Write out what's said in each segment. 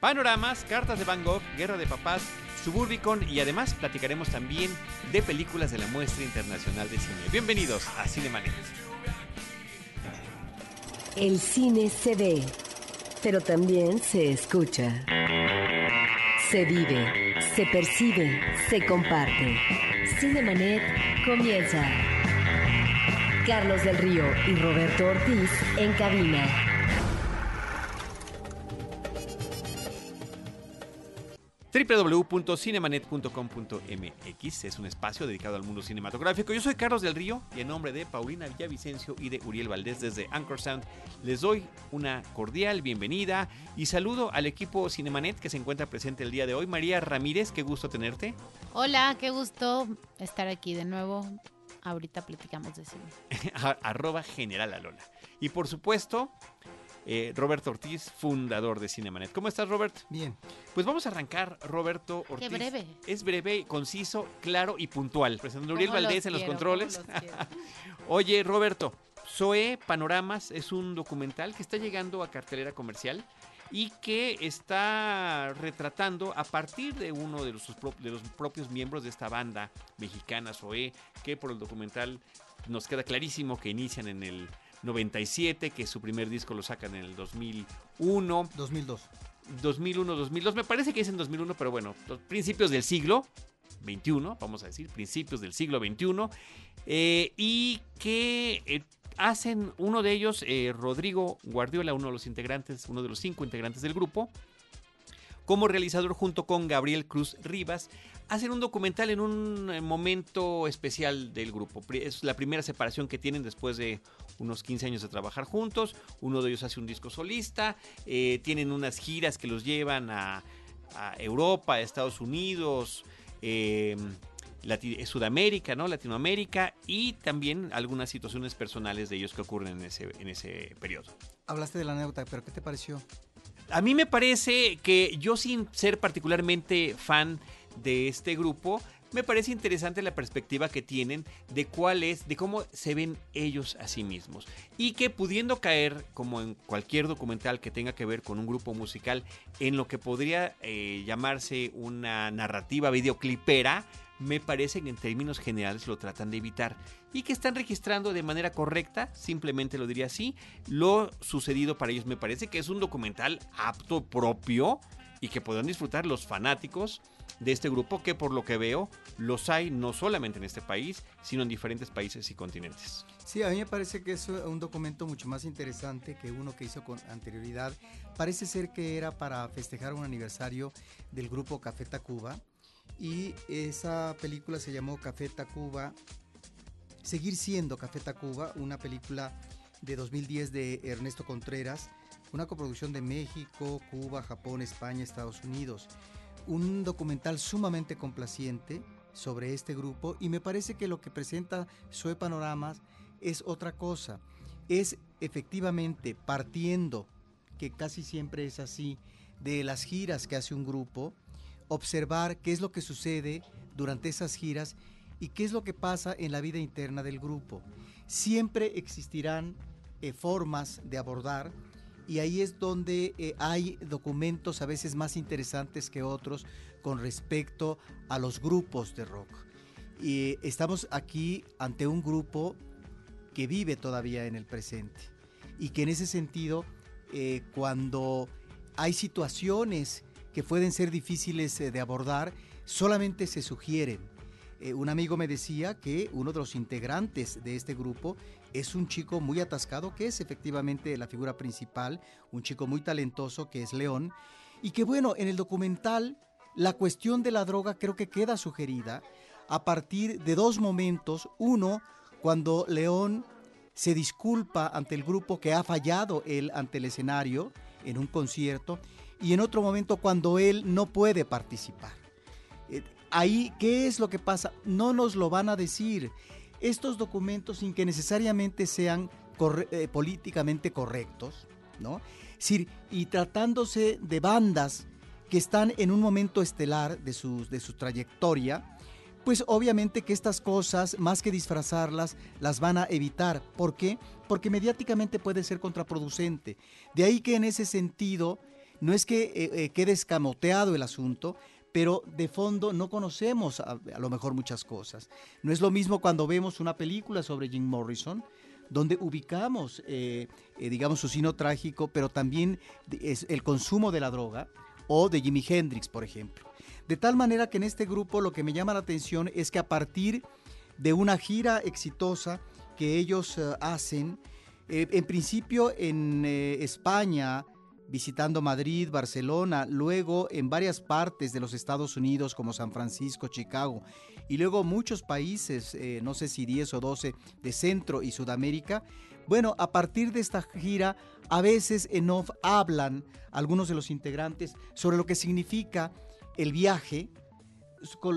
panoramas, cartas de Van Gogh, Guerra de Papás, Suburbicon y además platicaremos también de películas de la Muestra Internacional de Cine. Bienvenidos a Cinemanet. El cine se ve, pero también se escucha. Se vive, se percibe, se comparte. Cinemanet comienza. Carlos del Río y Roberto Ortiz en cabina. www.cinemanet.com.mx es un espacio dedicado al mundo cinematográfico. Yo soy Carlos del Río y en nombre de Paulina Villavicencio y de Uriel Valdés desde Anchor Sound les doy una cordial bienvenida y saludo al equipo Cinemanet que se encuentra presente el día de hoy. María Ramírez, qué gusto tenerte. Hola, qué gusto estar aquí de nuevo. Ahorita platicamos de cine. Arroba General Alola. Y por supuesto, eh, Roberto Ortiz, fundador de Cinemanet. ¿Cómo estás, Robert? Bien. Pues vamos a arrancar, Roberto Ortiz. Qué breve. Es breve, conciso, claro y puntual. Presentando Uriel Valdés en los controles. Oye, Roberto, Zoe Panoramas es un documental que está llegando a cartelera comercial y que está retratando a partir de uno de los, de los propios miembros de esta banda mexicana, Zoe, que por el documental nos queda clarísimo que inician en el 97, que su primer disco lo sacan en el 2001. 2002. 2001, 2002, me parece que es en 2001, pero bueno, los principios del siglo 21, vamos a decir, principios del siglo 21, eh, y que eh, hacen uno de ellos, eh, Rodrigo Guardiola, uno de los integrantes, uno de los cinco integrantes del grupo, como realizador junto con Gabriel Cruz Rivas, hacen un documental en un eh, momento especial del grupo. Es la primera separación que tienen después de unos 15 años de trabajar juntos. Uno de ellos hace un disco solista, eh, tienen unas giras que los llevan a, Europa, a Estados Unidos. Eh, Sudamérica, ¿no? Latinoamérica y también algunas situaciones personales de ellos que ocurren en ese, en ese periodo. Hablaste de la anécdota, pero ¿qué te pareció? A mí me parece que yo sin ser particularmente fan de este grupo, me parece interesante la perspectiva que tienen de cuál es, de cómo se ven ellos a sí mismos. Y que pudiendo caer, como en cualquier documental que tenga que ver con un grupo musical, en lo que podría eh, llamarse una narrativa videoclipera, me parece que en términos generales lo tratan de evitar y que están registrando de manera correcta, simplemente lo diría así, lo sucedido para ellos. Me parece que es un documental apto propio y que podrán disfrutar los fanáticos de este grupo que por lo que veo los hay no solamente en este país, sino en diferentes países y continentes. Sí, a mí me parece que es un documento mucho más interesante que uno que hizo con anterioridad. Parece ser que era para festejar un aniversario del grupo Café Tacuba y esa película se llamó Café Tacuba, Seguir siendo Café Tacuba, una película de 2010 de Ernesto Contreras, una coproducción de México, Cuba, Japón, España, Estados Unidos. Un documental sumamente complaciente sobre este grupo y me parece que lo que presenta Sue Panoramas es otra cosa. Es efectivamente partiendo, que casi siempre es así, de las giras que hace un grupo, observar qué es lo que sucede durante esas giras y qué es lo que pasa en la vida interna del grupo. Siempre existirán eh, formas de abordar y ahí es donde eh, hay documentos a veces más interesantes que otros con respecto a los grupos de rock. Y estamos aquí ante un grupo que vive todavía en el presente y que en ese sentido, eh, cuando hay situaciones que pueden ser difíciles eh, de abordar, solamente se sugieren. Eh, un amigo me decía que uno de los integrantes de este grupo es un chico muy atascado, que es efectivamente la figura principal, un chico muy talentoso que es León, y que bueno, en el documental la cuestión de la droga creo que queda sugerida a partir de dos momentos. Uno, cuando León se disculpa ante el grupo que ha fallado él ante el escenario en un concierto, y en otro momento cuando él no puede participar. Ahí, ¿qué es lo que pasa? No nos lo van a decir. Estos documentos, sin que necesariamente sean eh, políticamente correctos, ¿no? y tratándose de bandas que están en un momento estelar de su, de su trayectoria, pues obviamente que estas cosas, más que disfrazarlas, las van a evitar. ¿Por qué? Porque mediáticamente puede ser contraproducente. De ahí que en ese sentido no es que eh, eh, quede escamoteado el asunto, pero de fondo no conocemos a, a, lo mejor muchas cosas. No es lo mismo cuando vemos una película sobre Jim Morrison, donde ubicamos, eh, eh, digamos, su sino trágico, pero también es el consumo de la droga o de Jimi Hendrix, por ejemplo. De tal manera que en este grupo lo que me llama la atención es que a partir de una gira exitosa que ellos uh, hacen, eh, en principio en eh, España, visitando Madrid, Barcelona, luego en varias partes de los Estados Unidos como San Francisco, Chicago, y luego muchos países, eh, no sé si 10 o 12, de Centro y Sudamérica. Bueno, a partir de esta gira, a veces en off hablan algunos de los integrantes sobre lo que significa el viaje,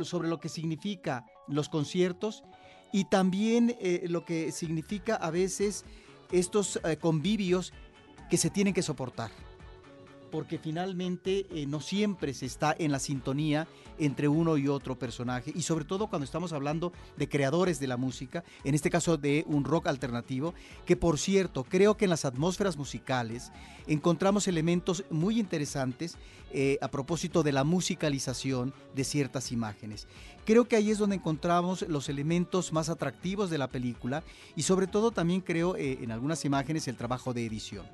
sobre lo que significa los conciertos y también eh, lo que significa a veces estos eh, convivios que se tienen que soportar porque finalmente eh, no siempre se está en la sintonía entre uno y otro personaje y sobre todo cuando estamos hablando de creadores de la música, en este caso de un rock alternativo, que por cierto creo que en las atmósferas musicales encontramos elementos muy interesantes eh, a propósito de la musicalización de ciertas imágenes. Creo que ahí es donde encontramos los elementos más atractivos de la película y sobre todo también creo eh, en algunas imágenes el trabajo de edición.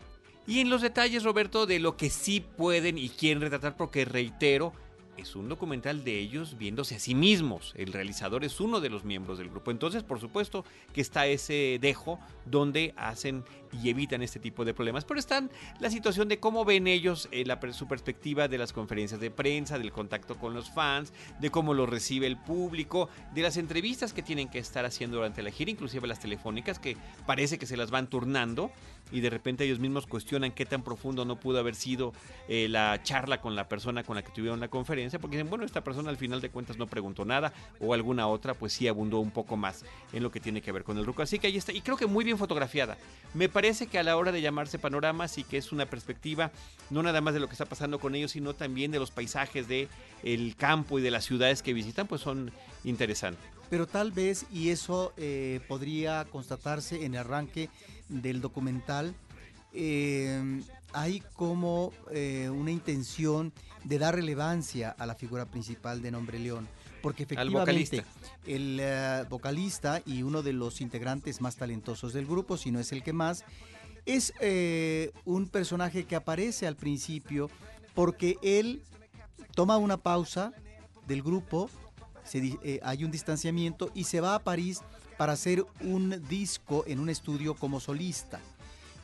Y en los detalles, Roberto, de lo que sí pueden y quieren retratar, porque reitero, es un documental de ellos viéndose a sí mismos. El realizador es uno de los miembros del grupo. Entonces, por supuesto que está ese dejo donde hacen y evitan este tipo de problemas. Pero está la situación de cómo ven ellos eh, la, su perspectiva de las conferencias de prensa, del contacto con los fans, de cómo lo recibe el público, de las entrevistas que tienen que estar haciendo durante la gira, inclusive las telefónicas que parece que se las van turnando y de repente ellos mismos cuestionan qué tan profundo no pudo haber sido eh, la charla con la persona con la que tuvieron la conferencia, porque dicen, bueno, esta persona al final de cuentas no preguntó nada o alguna otra pues sí abundó un poco más en lo que tiene que ver con el ruco. Así que ahí está, y creo que muy bien fotografiada. Me parece que a la hora de llamarse panoramas y que es una perspectiva no nada más de lo que está pasando con ellos, sino también de los paisajes de campo y de las ciudades que visitan, pues son interesantes. Pero tal vez, y eso eh, podría constatarse en arranque del documental, eh, hay como eh, una intención de dar relevancia a la figura principal de Nombre León. Porque efectivamente el uh, vocalista y uno de los integrantes más talentosos del grupo, si no es el que más, es eh, un personaje que aparece al principio porque él toma una pausa del grupo, se, eh, hay un distanciamiento y se va a París para hacer un disco en un estudio como solista.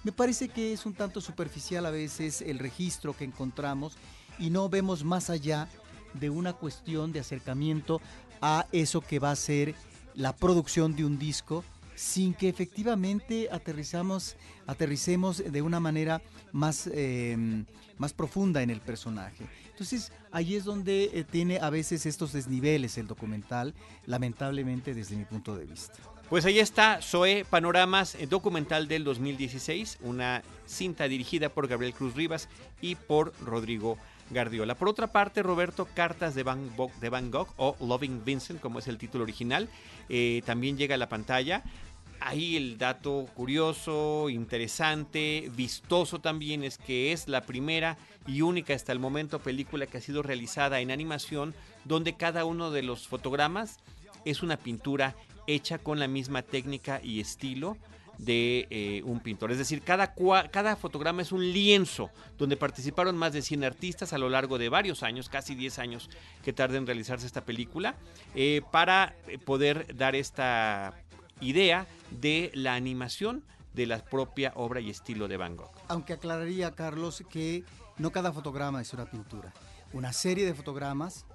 Me parece que es un tanto superficial a veces el registro que encontramos y no vemos más allá de una cuestión de acercamiento a eso que va a ser la producción de un disco sin que efectivamente aterrizamos, aterricemos de una manera más, eh, más profunda en el personaje. Entonces ahí es donde eh, tiene a veces estos desniveles el documental, lamentablemente desde mi punto de vista. Pues ahí está Zoe Panoramas, eh, documental del 2016, una cinta dirigida por Gabriel Cruz Rivas y por Rodrigo Gardiola. Por otra parte, Roberto, Cartas de Van, Gogh, de Gogh o Loving Vincent, como es el título original, eh, también llega a la pantalla. Ahí el dato curioso, interesante, vistoso también es que es la primera y única hasta el momento película que ha sido realizada en animación donde cada uno de los fotogramas es una pintura hecha con la misma técnica y estilo de eh, un pintor. Es decir, cada, cada fotograma es un lienzo donde participaron más de 100 artistas a lo largo de varios años, casi 10 años que tarda en realizarse esta película, eh, para poder dar esta idea de la animación de la propia obra y estilo de Van Gogh. Aunque aclararía, Carlos, que no cada fotograma es una pintura. Una serie de fotogramas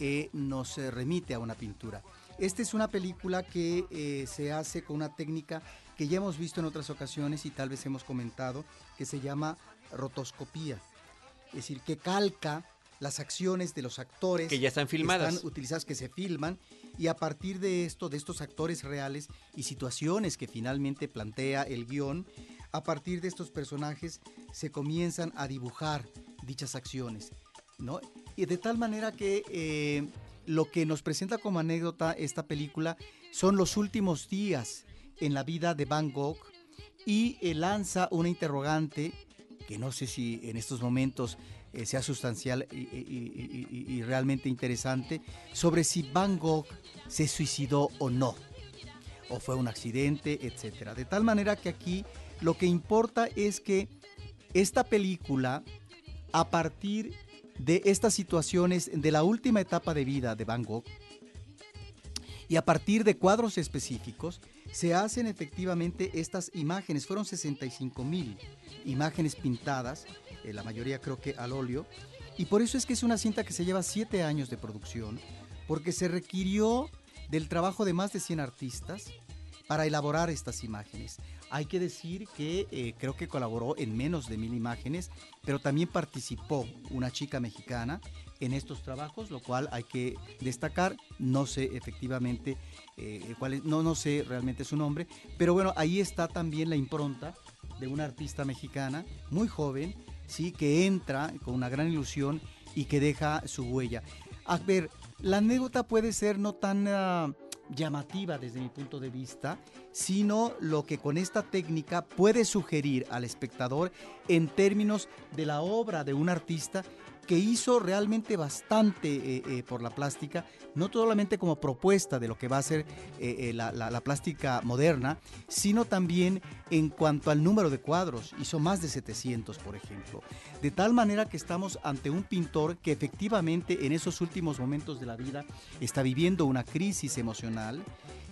eh, nos remite a una pintura. Esta es una película que eh, se hace con una técnica que ya hemos visto en otras ocasiones y tal vez hemos comentado, que se llama rotoscopía. Es decir, que calca las acciones de los actores que ya están filmadas, que están utilizadas, que se filman, y a partir de esto, de estos actores reales y situaciones que finalmente plantea el guion, a partir de estos personajes se comienzan a dibujar dichas acciones, ¿no? Y de tal manera que eh, lo que nos presenta como anécdota esta película son los últimos días en la vida de Van Gogh y eh, lanza una interrogante que no sé si en estos momentos eh, sea sustancial y, y- realmente interesante sobre si Van Gogh se suicidó o no, o fue un accidente, etcétera. De tal manera que aquí lo que importa es que esta película, a partir de estas situaciones de la última etapa de vida de Van Gogh, y a partir de cuadros específicos, se hacen efectivamente estas imágenes. Fueron 65 mil imágenes pintadas, eh, la mayoría creo que al óleo, y por eso es que es una cinta que se lleva siete años de producción, porque se requirió del trabajo de más de 100 artistas para elaborar estas imágenes. Hay que decir que eh, creo que colaboró en menos de mil imágenes, pero también participó una chica mexicana en estos trabajos, lo cual hay que destacar. No sé efectivamente eh, cuál es, no, no sé realmente su nombre, pero bueno, ahí está también la impronta de una artista mexicana muy joven, sí, que entra con una gran ilusión y que deja su huella. A ver, la anécdota puede ser no tan ah, llamativa desde mi punto de vista, sino lo que con esta técnica puede sugerir al espectador en términos de la obra de un artista que hizo realmente bastante eh, eh, por la plástica, no solamente como propuesta de lo que va a ser eh, la, la- la plástica moderna, sino también en cuanto al número de cuadros, hizo más de 700, por ejemplo. De tal manera que estamos ante un pintor que efectivamente en esos últimos momentos de la vida está viviendo una crisis emocional,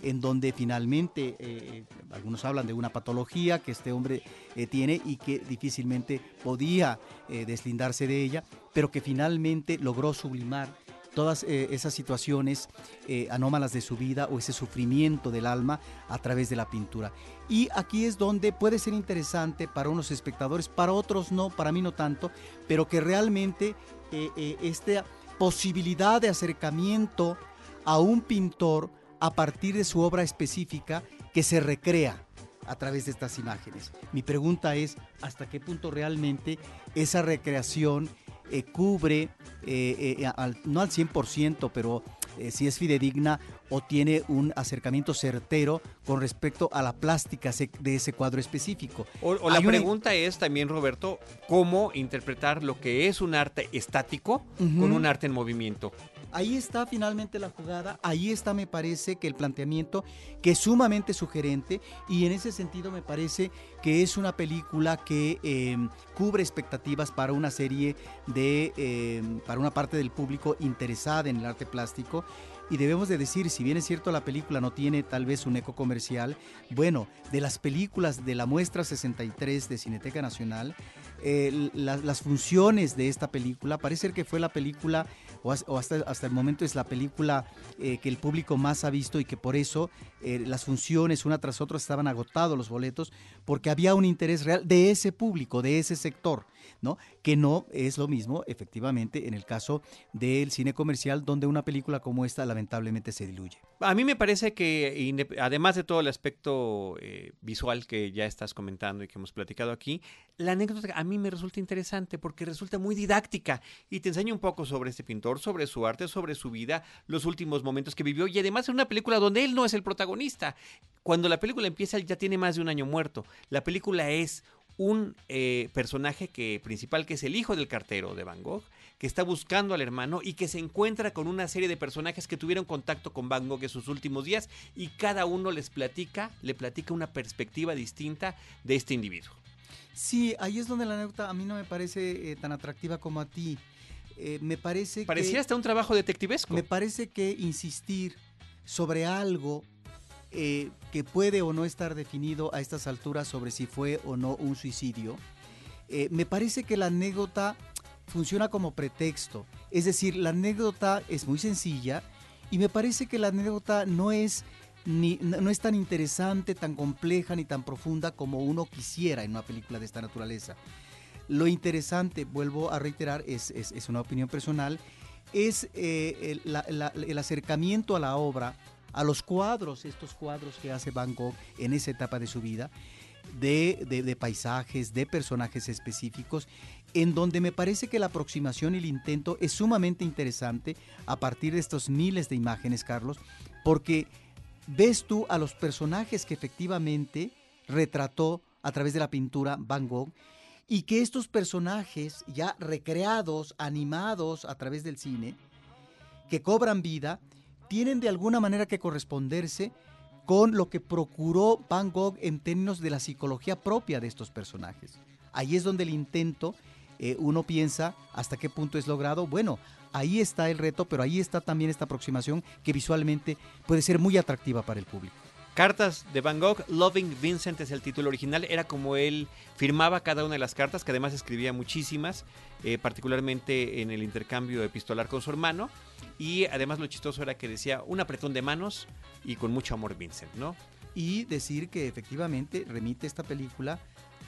en donde finalmente algunos hablan de una patología que este hombre tiene y que difícilmente podía deslindarse de ella, pero que finalmente logró sublimar todas eh, esas situaciones eh, anómalas de su vida o ese sufrimiento del alma a través de la pintura. Y aquí es donde puede ser interesante para unos espectadores, para otros no, para mí no tanto, pero que realmente eh, esta posibilidad de acercamiento a un pintor a partir de su obra específica que se recrea a través de estas imágenes. Mi pregunta es, ¿hasta qué punto realmente esa recreación eh, cubre, eh, eh, al- no al 100%, pero eh, si es fidedigna o tiene un acercamiento certero con respecto a la plástica de ese cuadro específico? O, o la una- pregunta es también, Roberto, ¿cómo interpretar lo que es un arte estático con un arte en movimiento? Ahí está finalmente la jugada, ahí está me parece que el planteamiento que es sumamente sugerente y en ese sentido me parece que es una película que eh, cubre expectativas para una serie de, eh, para una parte del público interesada en el arte plástico. Y debemos de decir, si bien es cierto la película no tiene tal vez un eco comercial, bueno, de las películas de la muestra 63 de Cineteca Nacional, eh, la- las funciones de esta película, parece ser que fue la película, o, has- o hasta, hasta el momento es la película eh, que el público más ha visto y que por eso eh, las funciones una tras otra estaban agotados los boletos, porque había un interés real de ese público, de ese sector, ¿no? Que no es lo mismo, efectivamente, en el caso del cine comercial, donde una película como esta lamentablemente se diluye. A mí me parece que, además de todo el aspecto eh, visual que ya estás comentando y que hemos platicado aquí, la anécdota a mí me resulta interesante porque resulta muy didáctica y te enseña un poco sobre este pintor, sobre su arte, sobre su vida, los últimos momentos que vivió y además es una película donde él no es el protagonista. Cuando la película empieza, él ya tiene más de un año muerto. La película es un eh, personaje que, principal que es el hijo del cartero de Van Gogh, que está buscando al hermano y que se encuentra con una serie de personajes que tuvieron contacto con Van Gogh en sus últimos días y cada uno les platica, le platica una perspectiva distinta de este individuo. Sí, ahí es donde la anécdota a mí no me parece eh, tan atractiva como a ti. Eh, me parece Parecía que... hasta un trabajo detectivesco. Me parece que insistir sobre algo eh, que puede o no estar definido a estas alturas sobre si fue o no un suicidio, eh, me parece que la anécdota funciona como pretexto. Es decir, la anécdota es muy sencilla y me parece que la anécdota no es, ni, no es tan interesante, tan compleja ni tan profunda como uno quisiera en una película de esta naturaleza. Lo interesante, vuelvo a reiterar, es, es- es una opinión personal, es eh, el, la- la- el acercamiento a la obra, a los cuadros, estos cuadros que hace Van Gogh en esa etapa de su vida, de, de- paisajes, de personajes específicos, en donde me parece que la aproximación y el intento es sumamente interesante a partir de estos miles de imágenes, Carlos, porque ves tú a los personajes que efectivamente retrató a través de la pintura Van Gogh y que estos personajes ya recreados, animados a través del cine, que cobran vida, tienen de alguna manera que corresponderse con lo que procuró Van Gogh en términos de la psicología propia de estos personajes. Ahí es donde el intento, eh, uno piensa hasta qué punto es logrado. Bueno, ahí está el reto, pero ahí está también esta aproximación que visualmente puede ser muy atractiva para el público. Cartas de Van Gogh, Loving Vincent es el título original, era como él firmaba cada una de las cartas, que además escribía muchísimas, eh, particularmente en el intercambio epistolar con su hermano, y además lo chistoso era que decía un apretón de manos y con mucho amor Vincent, ¿no? Y decir que efectivamente remite esta película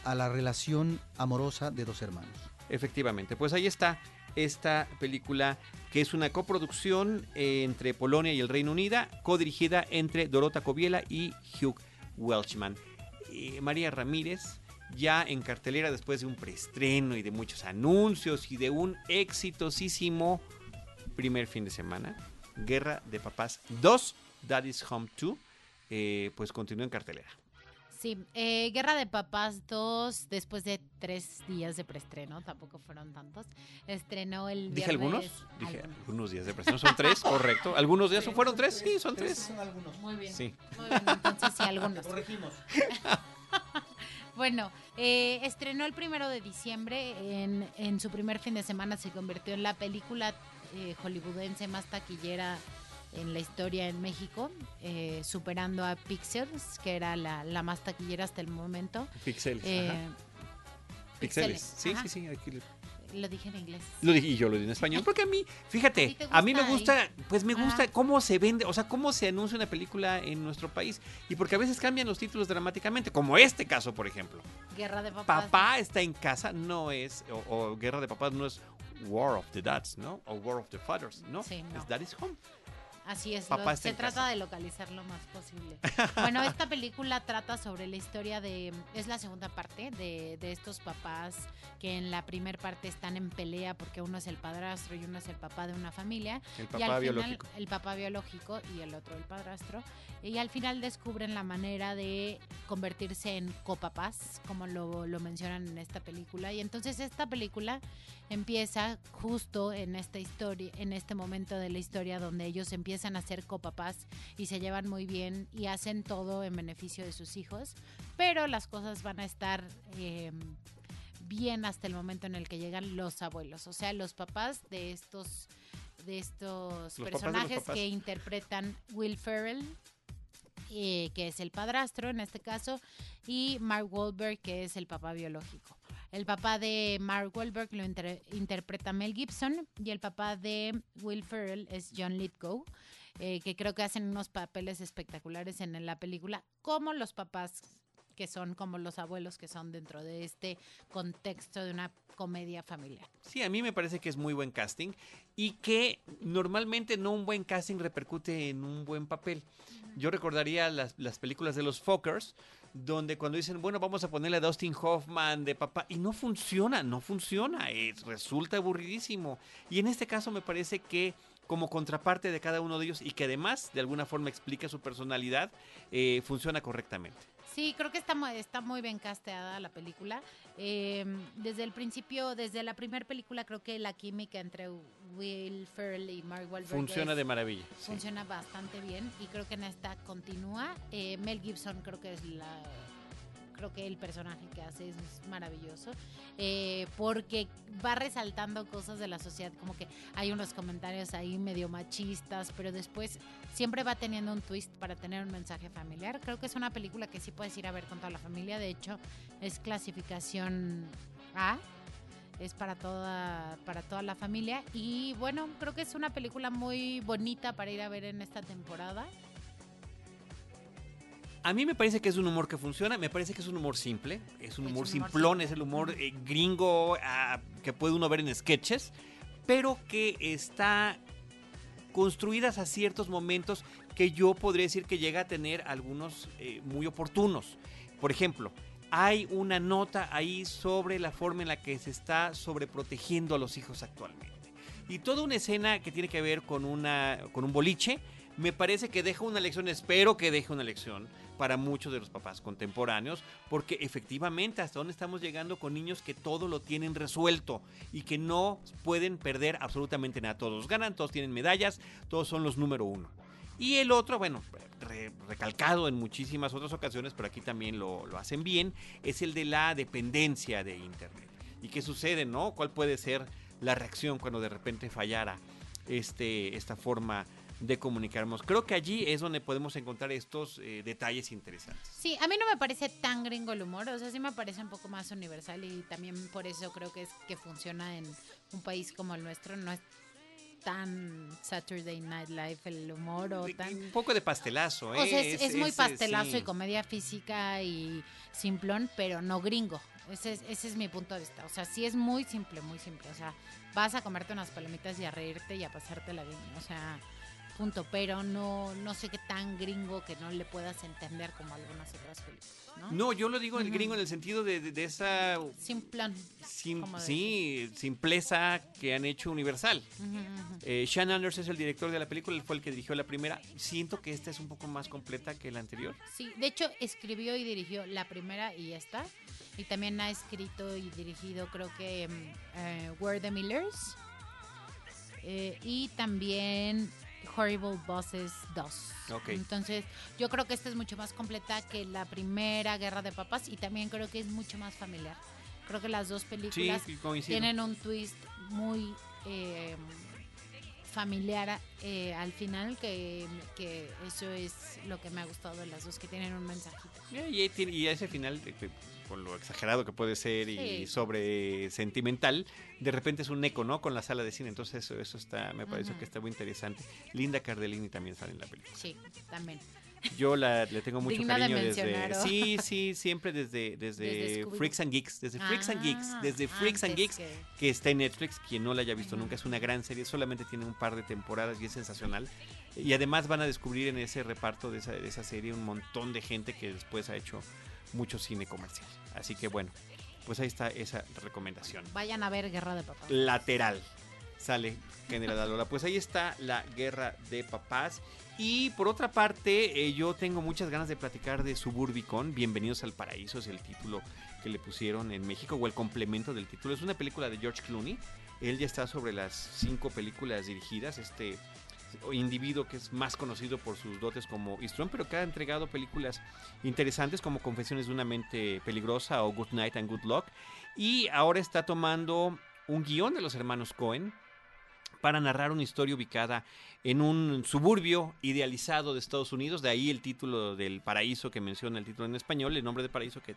a la relación amorosa de dos hermanos. Efectivamente, pues ahí está esta película que es una coproducción entre Polonia y el Reino Unido, codirigida entre Dorota Kobiela y Hugh Welchman. Eh, María Ramírez, ya en cartelera después de un preestreno y de muchos anuncios y de un exitosísimo primer fin de semana, Guerra de Papás 2, Daddy's Home 2, eh, pues continúa en cartelera. Sí, eh, Guerra de Papás 2, después de tres días de preestreno, tampoco fueron tantos, estrenó el ¿Dije algunos? Dije algunos días de preestreno. ¿Son tres? Correcto. ¿Algunos días fueron tres? Sí, son tres. son algunos. Muy bien. Sí. Muy bien, entonces sí, algunos. Corregimos. Bueno, eh, estrenó el primero de diciembre. En, en su primer fin de semana se convirtió en la película eh, hollywoodense más taquillera en la historia en México, eh, superando a Pixels, que era la, la más taquillera hasta el momento. Pixeles. Eh, ajá. Pixeles. Sí, ajá. sí, sí. aquí lo- Lo dije en inglés. Lo dije y yo lo di en español. Porque a mí, ¿A fíjate, a mí me gusta pues me gusta Ajá. cómo se vende, o sea, cómo se anuncia una película en nuestro país. Y porque a veces cambian los títulos dramáticamente, como este caso, por ejemplo. Guerra de Papás. Papá está en casa, no es, o, o Guerra de Papás no es War of the Dads, ¿no? O War of the Fathers, ¿no? Sí, no. Es Daddy's Home. Así es, Papá lo- se trata casa. de localizar lo más posible. Bueno, esta película trata sobre la historia de, es la segunda parte de, de estos papás que en la primera parte están en pelea porque uno es el padrastro y uno es el papá de una familia. El y papá al biológico. final, el papá biológico y el otro el padrastro. Y al final descubren la manera de convertirse en copapás, como lo, lo mencionan en esta película. Y entonces esta película empieza justo en esta historia, en este momento de la historia donde ellos empiezan a ser copapás y se llevan muy bien y hacen todo en beneficio de sus hijos. Pero las cosas van a estar eh, bien hasta el momento en el que llegan los abuelos, o sea, los papás de estos de estos Los de personajes que interpretan Will Ferrell, eh, que es el padrastro en este caso, y Mark Wahlberg, que es el papá biológico. El papá de Mark Wahlberg lo inter- interpreta Mel Gibson y el papá de Will Ferrell es John Lithgow, eh, que creo que hacen unos papeles espectaculares en la película, como los papás que son como los abuelos que son dentro de este contexto de una comedia familiar. Sí, a mí me parece que es muy buen casting y que normalmente no un buen casting repercute en un buen papel. Yo recordaría las, las películas de los Fockers, donde cuando dicen, bueno, vamos a ponerle a Dustin Hoffman de papá, y no funciona, no funciona, es- resulta aburridísimo. Y en este caso me parece que como contraparte de cada uno de ellos y que además de alguna forma explica su personalidad, eh, funciona correctamente. Sí, creo que está, está muy bien casteada la película. Eh, desde el principio, desde la primera película, creo que la química entre Will Ferrell y Mark Wahlberg Funciona es- de maravilla. sí. funciona bastante bien y creo que en esta continúa. Eh, Mel Gibson creo que es la creo que el personaje que hace es maravilloso eh, porque va resaltando cosas de la sociedad como que hay unos comentarios ahí medio machistas pero después siempre va teniendo un twist para tener un mensaje familiar. Creo que es una película que sí puedes ir a ver con toda la familia. De hecho es clasificación A es para toda para toda la familia. Y bueno creo que es una película muy bonita para ir a ver en esta temporada A mí me parece que es un humor que funciona, me parece que es un humor simple, es un Es humor un humor simplón, simple. es el humor eh, gringo ah, que puede uno ver en sketches, pero que está construidas a ciertos momentos que yo podría decir que llega a tener algunos eh, muy oportunos. Por ejemplo, hay una nota ahí sobre la forma en la que se está sobreprotegiendo a los hijos actualmente. Y toda una escena que tiene que ver con, una, con un boliche, me parece que deja una lección, espero que deje una lección, para muchos de los papás contemporáneos, porque efectivamente hasta dónde estamos llegando con niños que todo lo tienen resuelto y que no pueden perder absolutamente nada. Todos ganan, todos tienen medallas, todos son los número uno. Y el otro, bueno, recalcado en muchísimas otras ocasiones, pero aquí también lo, lo hacen bien, es el de la dependencia de Internet. ¿Y qué sucede, no? ¿Cuál puede ser la reacción cuando de repente fallara este, esta forma de comunicarnos. Creo que allí es donde podemos encontrar estos eh, detalles interesantes. Sí, a mí no me parece tan gringo el humor, o sea, sí me parece un poco más universal y también por eso creo que es que funciona en un país como el nuestro, no es tan Saturday Night Live el humor o tan... Un poco de pastelazo, ¿eh? O sea, es, muy pastelazo y comedia física y simplón, pero no gringo. Ese es, ese es mi punto de vista. O sea, sí es muy simple, muy simple. O sea, vas a comerte unas palomitas y a reírte y a pasártela bien. O sea, punto. Pero no, no sé qué tan gringo que no le puedas entender como algunas otras películas. ¿no? No, yo lo digo el gringo en el sentido de, de, esa... Simplón. sí, simpleza que han hecho universal. eh, Sean Anders es el director de la película, fue el que dirigió la primera. Siento que esta es un poco más completa que la anterior. Sí, de hecho escribió y dirigió la primera y ya está. Y también ha escrito y dirigido, creo que, mm, eh, Where the Millers. Eh, y también Horrible Bosses 2. Entonces, yo creo que esta es mucho más completa que la primera Guerra de Papas y también creo que es mucho más familiar. Creo que las dos películas tienen un twist muy eh, familiar eh, al final, que, que, eso es lo que me ha gustado de las dos, que tienen un mensajito. Y, y ese final, lo exagerado que puede ser y sobre sentimental, de repente es un eco, ¿no? Con la sala de cine. Entonces eso, eso está, me parece que está muy interesante. Linda Cardellini también sale en la película. Sí, también. Yo la, le tengo mucho cariño desde. Sí, sí, siempre desde, desde, Freaks and Geeks. Desde Freaks and Geeks. Ah, desde Freaks and Geeks, que... está en Netflix. Quien no la haya visto nunca, es una gran serie. Solamente tiene un par de temporadas y es sensacional. Y además van a descubrir en ese reparto de esa, de esa serie un montón de gente que después ha hecho mucho cine comercial. Así que bueno, pues ahí está esa recomendación. Vayan a ver Guerra de Papás. Lateral. Sale General Lola. Pues ahí está la Guerra de Papás. Y por otra parte, eh, yo tengo muchas ganas de platicar de Suburbicon. Bienvenidos al Paraíso es el título que le pusieron en México o el complemento del título. Es una película de George Clooney. Él ya está sobre las cinco películas dirigidas. Este individuo que es más conocido por sus dotes como Eastron, pero que ha entregado películas interesantes como Confesiones de una mente peligrosa o Good Night and Good Luck. Y ahora está tomando un guion de los hermanos Cohen para narrar una historia ubicada en un suburbio idealizado de Estados Unidos, de ahí el título del paraíso que menciona el título en español, el nombre de paraíso que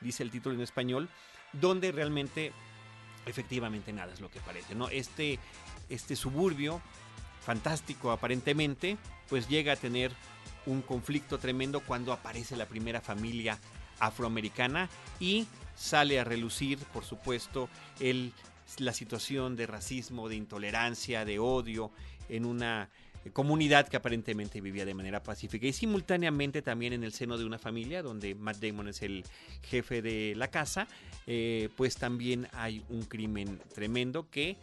dice el título en español, donde realmente efectivamente nada es lo que parece, ¿no? Este, este suburbio fantástico aparentemente, pues llega a tener un conflicto tremendo cuando aparece la primera familia afroamericana y sale a relucir, por supuesto, el, la situación de racismo, de intolerancia, de odio en una comunidad que aparentemente vivía de manera pacífica y simultáneamente también en el seno de una familia donde Matt Damon es el jefe de la casa, eh, pues también hay un crimen tremendo que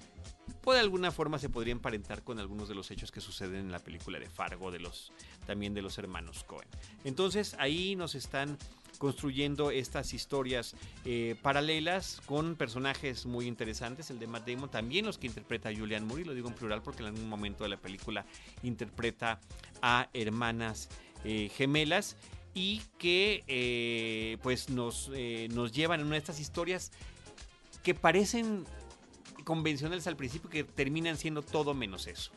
pues de alguna forma se podría emparentar con algunos de los hechos que suceden en la película de Fargo de los también de los hermanos Cohen. Entonces ahí nos están construyendo estas historias eh, paralelas con personajes muy interesantes. El de Matt Damon, también los que interpreta a Julian Moore, y lo digo en plural porque en algún momento de la película interpreta a hermanas eh, gemelas y que eh, pues nos, nos llevan en una de estas historias que parecen convencionales al principio que terminan siendo todo menos eso.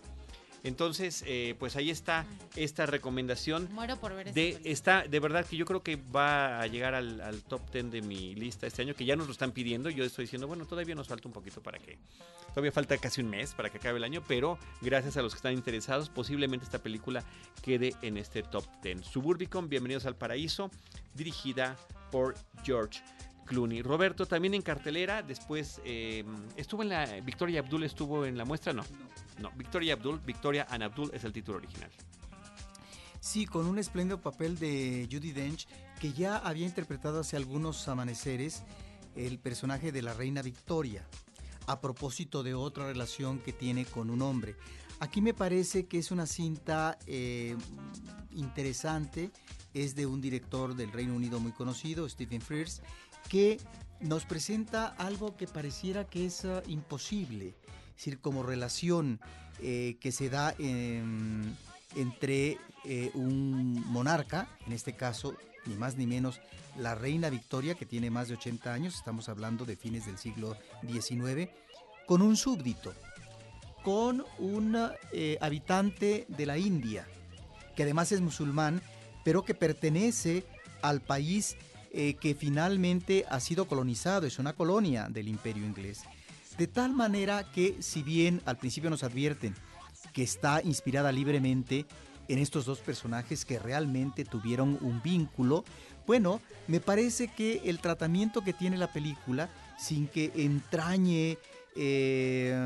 Entonces, eh, pues ahí está esta recomendación. Muero por ver de, está De verdad que yo creo que va a llegar al, top 10 de mi lista este año, que ya nos lo están pidiendo. Yo estoy diciendo, bueno, todavía nos falta un poquito para que. Todavía falta casi un mes para que acabe el año, pero gracias a los que están interesados, posiblemente esta película quede en este top 10. Suburbicon, bienvenidos al paraíso, dirigida por George Clooney. Roberto también en cartelera, después eh, estuvo en la. Victoria Abdul estuvo en la muestra, no. No, Victoria Abdul, Victoria and Abdul es el título original. Sí, con un espléndido papel de Judy Dench, que ya había interpretado hace algunos amaneceres el personaje de la reina Victoria, a propósito de otra relación que tiene con un hombre. Aquí me parece que es una cinta eh, interesante, es de un director del Reino Unido muy conocido, Stephen Frears, que nos presenta algo que pareciera que es uh, imposible, es decir, como relación eh, que se da en, entre eh, un monarca, en este caso, ni más ni menos, la reina Victoria, que tiene más de 80 años, estamos hablando de fines del siglo XIX, con un súbdito, con un eh, habitante de la India, que además es musulmán, pero que pertenece al país eh, que finalmente ha sido colonizado, es una colonia del imperio inglés. De tal manera que si bien al principio nos advierten que está inspirada libremente en estos dos personajes que realmente tuvieron un vínculo, bueno, me parece que el tratamiento que tiene la película, sin que entrañe eh,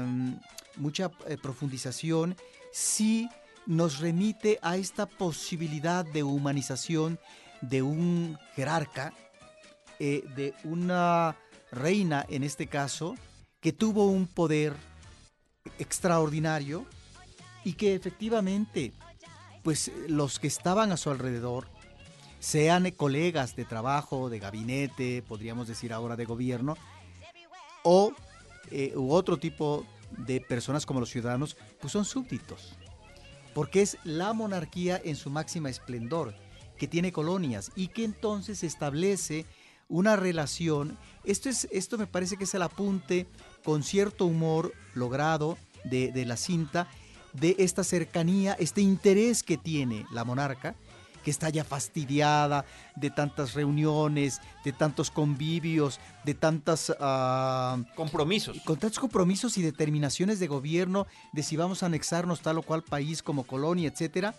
mucha eh, profundización, sí nos remite a esta posibilidad de humanización de un jerarca, eh, de una reina en este caso, que tuvo un poder extraordinario y que efectivamente, pues los que estaban a su alrededor, sean colegas de trabajo, de gabinete, podríamos decir ahora de gobierno, o eh, u otro tipo de personas como los ciudadanos, pues son súbditos. Porque es la monarquía en su máxima esplendor, que tiene colonias y que entonces establece una relación. Esto, es, esto me parece que es el apunte con cierto humor logrado de, de la cinta, de esta cercanía, este interés que tiene la monarca que está ya fastidiada de tantas reuniones, de tantos convivios, de tantas... Uh, compromisos. Con tantos compromisos y determinaciones de gobierno, de si vamos a anexarnos tal o cual país como colonia, etcétera.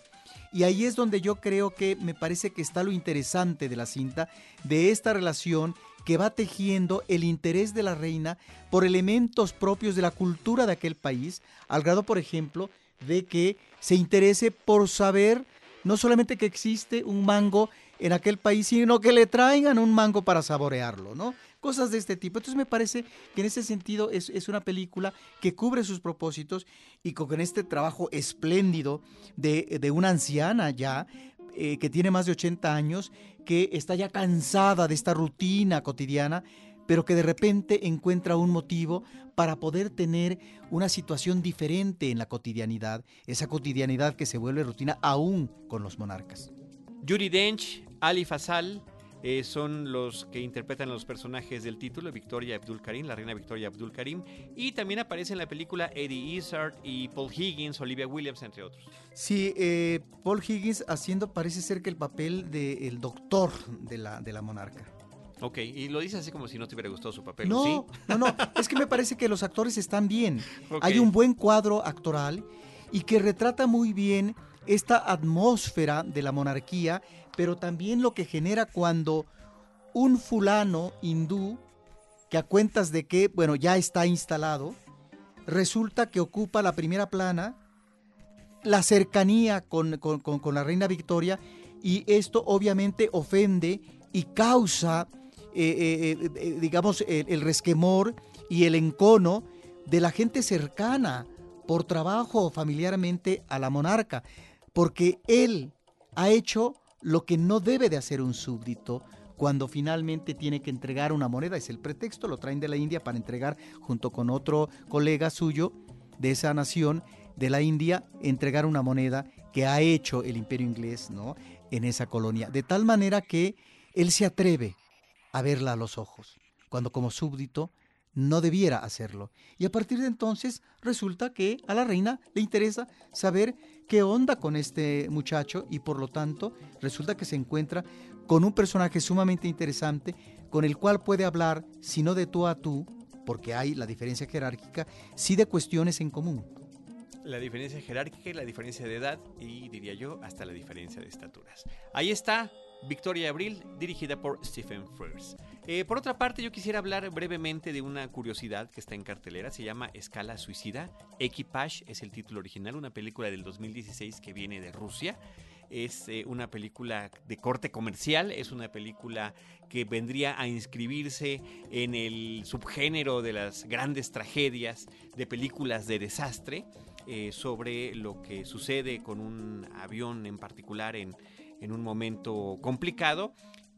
Y ahí es donde yo creo que me parece que está lo interesante de la cinta, de esta relación que va tejiendo el interés de la reina por elementos propios de la cultura de aquel país, al grado, por ejemplo, de que se interese por saber no solamente que existe un mango en aquel país, sino que le traigan un mango para saborearlo, ¿no? Cosas de este tipo. Entonces me parece que en ese sentido es, una película que cubre sus propósitos y con este trabajo espléndido de, una anciana ya, eh, que tiene más de 80 años, que está ya cansada de esta rutina cotidiana, pero que de repente encuentra un motivo para poder tener una situación diferente en la cotidianidad, esa cotidianidad que se vuelve rutina aún con los monarcas. Yuri Dench, Ali Fasal, eh, son los que interpretan a los personajes del título, Victoria Abdul Karim, la reina Victoria Abdul Karim, y también aparece en la película Eddie Izzard y Paul Higgins, Olivia Williams, entre otros. Sí, eh, Paul Higgins haciendo parece ser que el papel del doctor de la, de la monarca. Ok, y lo dice así como si no te hubiera gustado su papel. No, ¿sí? no, no, es que me parece que los actores están bien. Hay un buen cuadro actoral y que retrata muy bien esta atmósfera de la monarquía, pero también lo que genera cuando un fulano hindú, que a cuentas de que, bueno, ya está instalado, resulta que ocupa la primera plana, la cercanía con, con la reina Victoria, y esto obviamente ofende y causa digamos, el, resquemor y el encono de la gente cercana por trabajo familiarmente a la monarca, porque él ha hecho lo que no debe de hacer un súbdito cuando finalmente tiene que entregar una moneda, es el pretexto, lo traen de la India para entregar junto con otro colega suyo de esa nación de la India, entregar una moneda que ha hecho el imperio inglés ¿no? en esa colonia, de tal manera que él se atreve a verla a los ojos, cuando como súbdito no debiera hacerlo. Y a partir de entonces resulta que a la reina le interesa saber qué onda con este muchacho y por lo tanto resulta que se encuentra con un personaje sumamente interesante con el cual puede hablar, si no de tú a tú, porque hay la diferencia jerárquica, sí de cuestiones en común. La diferencia jerárquica y la diferencia de edad y diría yo hasta la diferencia de estaturas. Ahí está Victoria Abril, dirigida por Stephen Frears. Eh, por otra parte, yo quisiera hablar brevemente de una curiosidad que está en cartelera, se llama Escala Suicida. Equipage es el título original, una película del 2016 que viene de Rusia. Es eh, una película de corte comercial, es una película que vendría a inscribirse en el subgénero de las grandes tragedias de películas de desastre. eh, sobre lo que sucede con un avión en particular en, en un momento complicado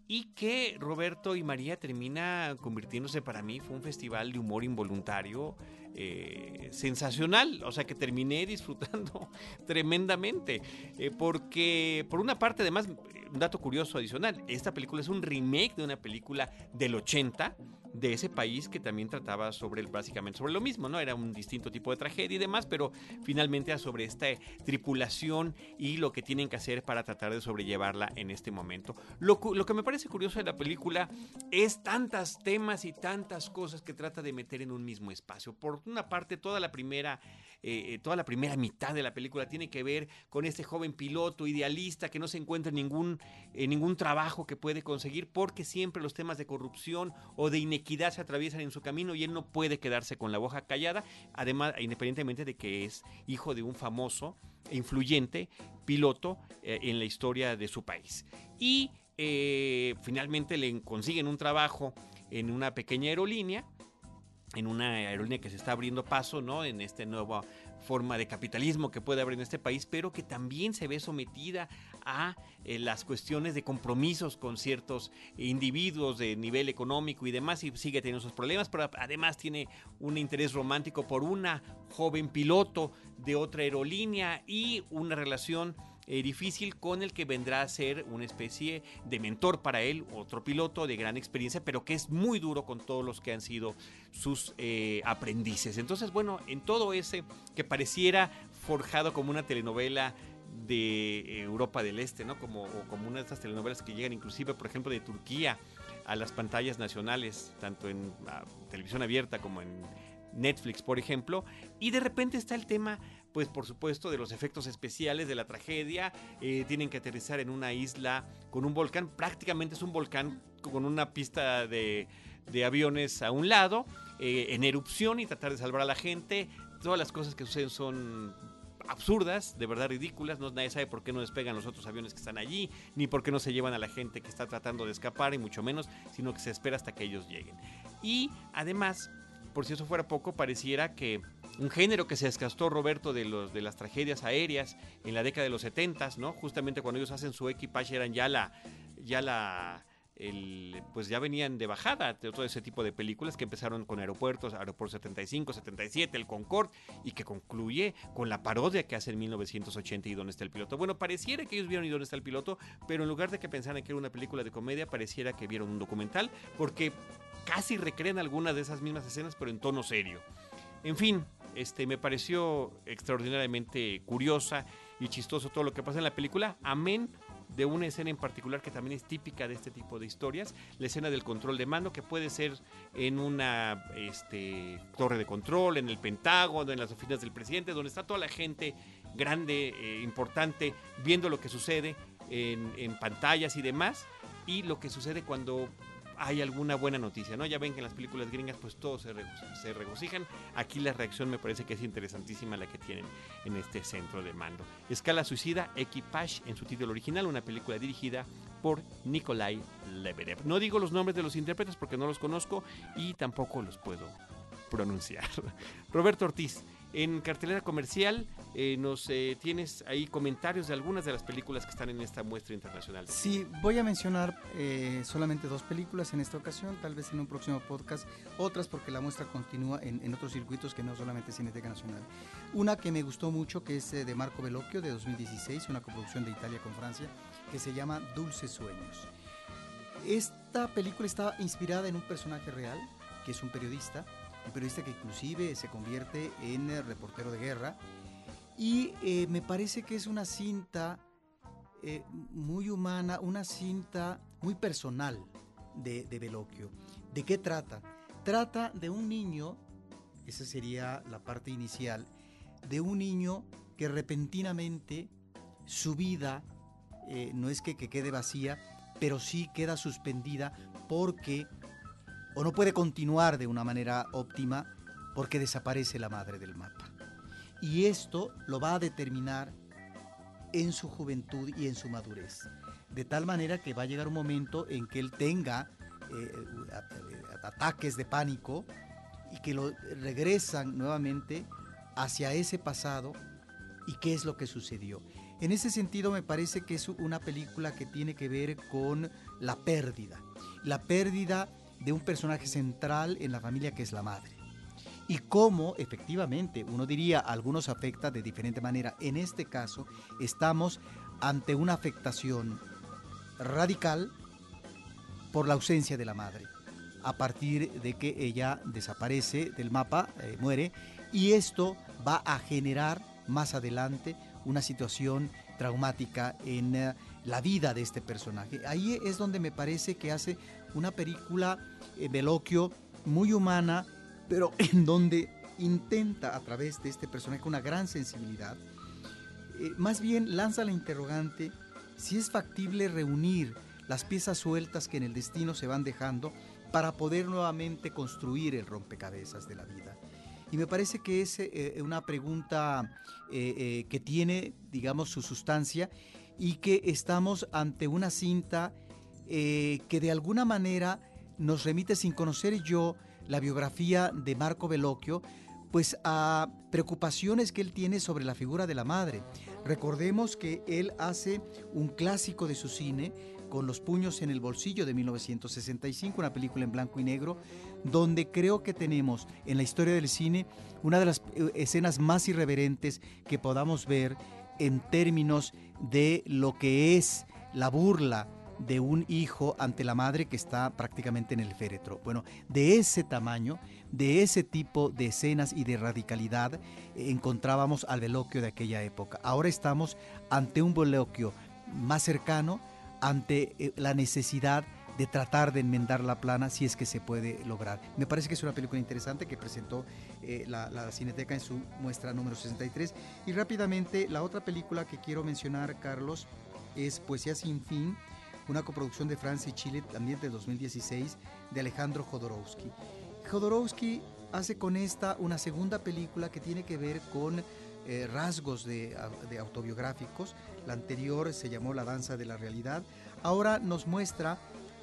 y que Roberto y María termina convirtiéndose para mí, fue un festival de humor involuntario eh, sensacional, o sea que terminé disfrutando tremendamente, eh, porque por una parte además, un dato curioso adicional, esta película es un remake de una película del 80, de ese país que también trataba sobre básicamente sobre lo mismo, ¿no? Era un distinto tipo de tragedia y demás, pero finalmente era sobre esta tripulación y lo que tienen que hacer para tratar de sobrellevarla en este momento. Lo, lo que me parece curioso de la película es tantas temas y tantas cosas que trata de meter en un mismo espacio. Por una parte, toda la primera eh, toda la primera mitad de la película tiene que ver con este joven piloto idealista que no se encuentra en ningún, ningún trabajo que puede conseguir porque siempre los temas de corrupción o de inequidad se atraviesan en su camino y él no puede quedarse con la boca callada, además, independientemente de que es hijo de un famoso e influyente piloto eh, en la historia de su país. Y eh, finalmente le consiguen un trabajo en una pequeña aerolínea en una aerolínea que se está abriendo paso, ¿no? En esta nueva forma de capitalismo que puede haber en este país, pero que también se ve sometida a eh, las cuestiones de compromisos con ciertos individuos de nivel económico y demás, y sigue teniendo esos problemas, pero además tiene un interés romántico por una joven piloto de otra aerolínea y una relación eh, difícil con el que vendrá a ser una especie de mentor para él, otro piloto de gran experiencia, pero que es muy duro con todos los que han sido sus eh, aprendices. Entonces, bueno, en todo ese que pareciera forjado como una telenovela de Europa del Este, ¿no? Como, como una de estas telenovelas que llegan inclusive, por ejemplo, de Turquía a las pantallas nacionales, tanto en televisión abierta como en Netflix, por ejemplo, y de repente está el tema pues por supuesto de los efectos especiales de la tragedia. Eh, tienen que aterrizar en una isla con un volcán, prácticamente es un volcán con una pista de, aviones a un lado, eh, en erupción y tratar de salvar a la gente. Todas las cosas que suceden son absurdas, de verdad ridículas, no, nadie sabe por qué no despegan los otros aviones que están allí, ni por qué no se llevan a la gente que está tratando de escapar, y mucho menos, sino que se espera hasta que ellos lleguen. Y además, por si eso fuera poco, pareciera que un género que se desgastó Roberto de los de las tragedias aéreas en la década de los 70, ¿no? Justamente cuando ellos hacen su equipaje eran ya la ya la pues ya venían de bajada de todo ese tipo de películas que empezaron con aeropuertos, Aeropuerto 75, 77, el Concorde y que concluye con la parodia que hace en 1980 y dónde está el piloto. Bueno, pareciera que ellos vieron y dónde está el piloto, pero en lugar de que pensaran que era una película de comedia, pareciera que vieron un documental porque casi recrean algunas de esas mismas escenas, pero en tono serio. En fin, este, me pareció extraordinariamente curiosa y chistoso todo lo que pasa en la película, amén de una escena en particular que también es típica de este tipo de historias, la escena del control de mando, que puede ser en una este, torre de control, en el Pentágono, en las oficinas del presidente, donde está toda la gente grande, eh, importante, viendo lo que sucede en, en pantallas y demás, y lo que sucede cuando hay alguna buena noticia, ¿no? Ya ven que en las películas gringas pues todos se, regocijan. Aquí la reacción me parece que es interesantísima la que tienen en este centro de mando. Escala Suicida, Equipage en su título original, una película dirigida por Nikolai Lebedev. No digo los nombres de los intérpretes porque no los conozco y tampoco los puedo pronunciar. Roberto Ortiz, en cartelera comercial eh, nos eh, tienes ahí comentarios de algunas de las películas que están en esta muestra internacional. Sí, voy a mencionar eh, solamente dos películas en esta ocasión, tal vez en un próximo podcast, otras porque la muestra continúa en, otros circuitos que no solamente Cineteca Nacional. Una que me gustó mucho, que es de Marco Bellocchio, de 2016, una coproducción de Italia con Francia, que se llama Dulces Sueños. Esta película está inspirada en un personaje real, que es un periodista, un periodista que inclusive se convierte en eh, reportero de guerra. Y eh, me parece que es una cinta eh, muy humana, una cinta muy personal de, de Veloquio. ¿De qué trata? Trata de un niño, esa sería la parte inicial, de un niño que repentinamente su vida no es que, que quede vacía, pero sí queda suspendida porque o no puede continuar de una manera óptima porque desaparece la madre del mapa. Y esto lo va a determinar en su juventud y en su madurez. De tal manera que va a llegar un momento en que él tenga eh, ataques de pánico y que lo regresan nuevamente hacia ese pasado y qué es lo que sucedió. En ese sentido me parece que es una película que tiene que ver con la pérdida, la pérdida de un personaje central en la familia que es la madre. Y cómo efectivamente, uno diría, algunos afecta de diferente manera. En este caso, estamos ante una afectación radical por la ausencia de la madre, a partir de que ella desaparece del mapa, eh, muere, y esto va a generar más adelante una situación traumática en eh, la vida de este personaje. Ahí es donde me parece que hace una película eh, Veloquio muy humana, pero en donde intenta a través de este personaje una gran sensibilidad, más bien lanza la interrogante si es factible reunir las piezas sueltas que en el destino se van dejando para poder nuevamente construir el rompecabezas de la vida. Y me parece que es eh, una pregunta eh, eh, que tiene, digamos, su sustancia y que estamos ante una cinta que de alguna manera nos remite, sin conocer yo la biografía de Marco Bellocchio, pues a preocupaciones que él tiene sobre la figura de la madre. Recordemos que él hace un clásico de su cine, con los puños en el bolsillo de 1965, una película en blanco y negro, donde creo que tenemos en la historia del cine una de las eh, escenas más irreverentes que podamos ver en términos de lo que es la burla de un hijo ante la madre que está prácticamente en el féretro. Bueno, de ese tamaño, de ese tipo de escenas y de radicalidad encontrábamos al veloquio de aquella época. Ahora estamos ante un veloquio más cercano, ante eh, la necesidad de tratar de enmendar la plana si es que se puede lograr. Me parece que es una película interesante que presentó eh, la, la, Cineteca en su muestra número 63. Y rápidamente, la otra película que quiero mencionar, Carlos, es Poesía sin fin, una coproducción de Francia y Chile, también de 2016, de Alejandro Jodorowsky. Jodorowsky hace con esta una segunda película que tiene que ver con eh, rasgos de, de, autobiográficos. La anterior se llamó La danza de la realidad. Ahora nos muestra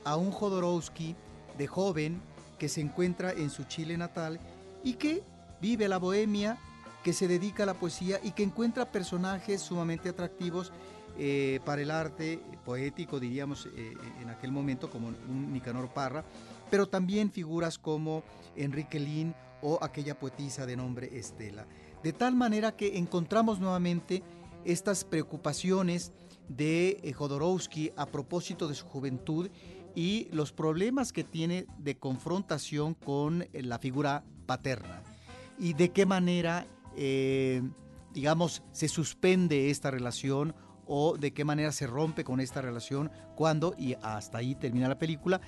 a un Jodorowsky de joven que se encuentra en su Chile natal y que vive la bohemia, que se dedica a la poesía y que encuentra personajes sumamente atractivos eh, para el arte poético, diríamos eh, en aquel momento, como un Nicanor Parra, pero también figuras como Enrique Lin o aquella poetisa de nombre Estela. De tal manera que encontramos nuevamente estas preocupaciones de eh, Jodorowsky a propósito de su juventud y los problemas que tiene de confrontación con eh, la figura paterna y de qué manera, eh, digamos, se suspende esta relación o de qué manera se rompe con esta relación cuando, y hasta ahí termina la película,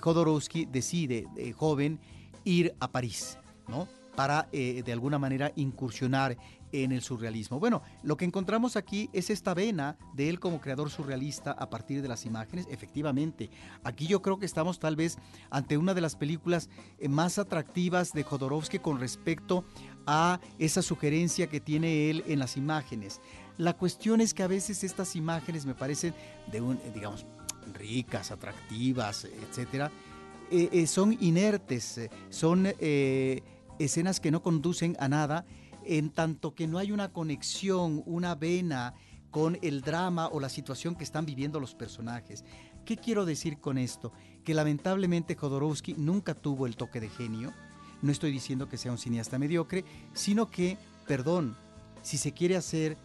Jodorowsky decide, joven, ir a París, ¿no? para de alguna manera incursionar en el surrealismo. Bueno, lo que encontramos aquí es esta vena de él como creador surrealista a partir de las imágenes. Efectivamente, aquí yo creo que estamos tal vez ante una de las películas eh, más atractivas de Jodorowsky con respecto a esa sugerencia que tiene él en las imágenes. La cuestión es que a veces estas imágenes me parecen de un, eh, digamos, ricas, atractivas, etcétera, eh, son inertes, son escenas que no conducen a nada en tanto que no hay una conexión, una vena con el drama o la situación que están viviendo los personajes. ¿Qué quiero decir con esto? Que lamentablemente Jodorowsky nunca tuvo el toque de genio. No estoy diciendo que sea un cineasta mediocre, sino que, perdón, si se quiere hacer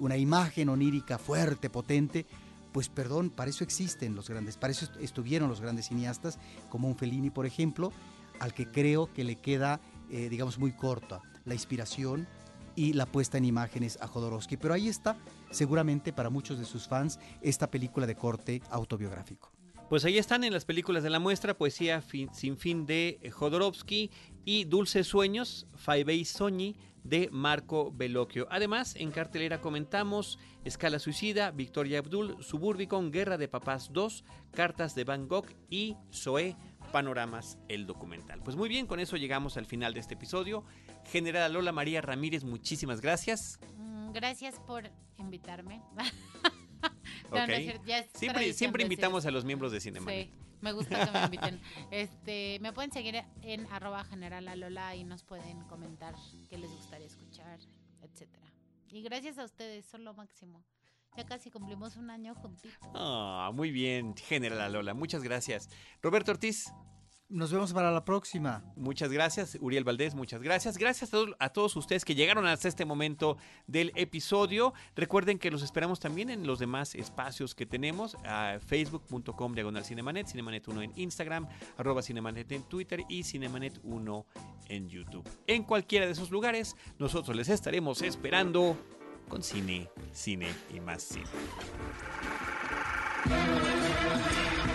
una imagen onírica fuerte, potente, pues perdón, para eso existen los grandes, para eso estuvieron los grandes cineastas, como un Fellini, por ejemplo, al que creo que le queda, eh, digamos, muy corta la inspiración y la puesta en imágenes a Jodorowsky. Pero ahí está, seguramente para muchos de sus fans, esta película de corte autobiográfico. Pues ahí están en las películas de la muestra, Poesía sin fin de Jodorowsky y Dulces Sueños, Faibei Soñi de Marco Bellocchio. Además, en cartelera comentamos Escala Suicida, Victoria Abdul, Suburbicon, Guerra de Papás 2, Cartas de Van Gogh y Zoé Panoramas, el documental. Pues muy bien, con eso llegamos al final de este episodio. General Lola María Ramírez, muchísimas gracias. Mm, gracias por invitarme. siempre siempre invitamos a los miembros de Cinema. Sí, me gusta que me inviten. Este, me pueden seguir en arroba general y nos pueden comentar qué les gustaría escuchar, etcétera. Y gracias a ustedes, son lo máximo. Ya casi cumplimos un año juntitos. Ah, muy bien, General Lola, muchas gracias. Roberto Ortiz, Nos vemos para la próxima. muchas gracias. Uriel Valdés, muchas gracias. Gracias a todos, ustedes que llegaron hasta este momento del episodio. Recuerden que los esperamos también en los demás espacios que tenemos. Facebook.com diagonal Cinemanet, Cinemanet 1 en Instagram, arroba Cinemanet en Twitter y Cinemanet 1 en YouTube. En cualquiera de esos lugares, nosotros les estaremos esperando con cine, cine y más cine.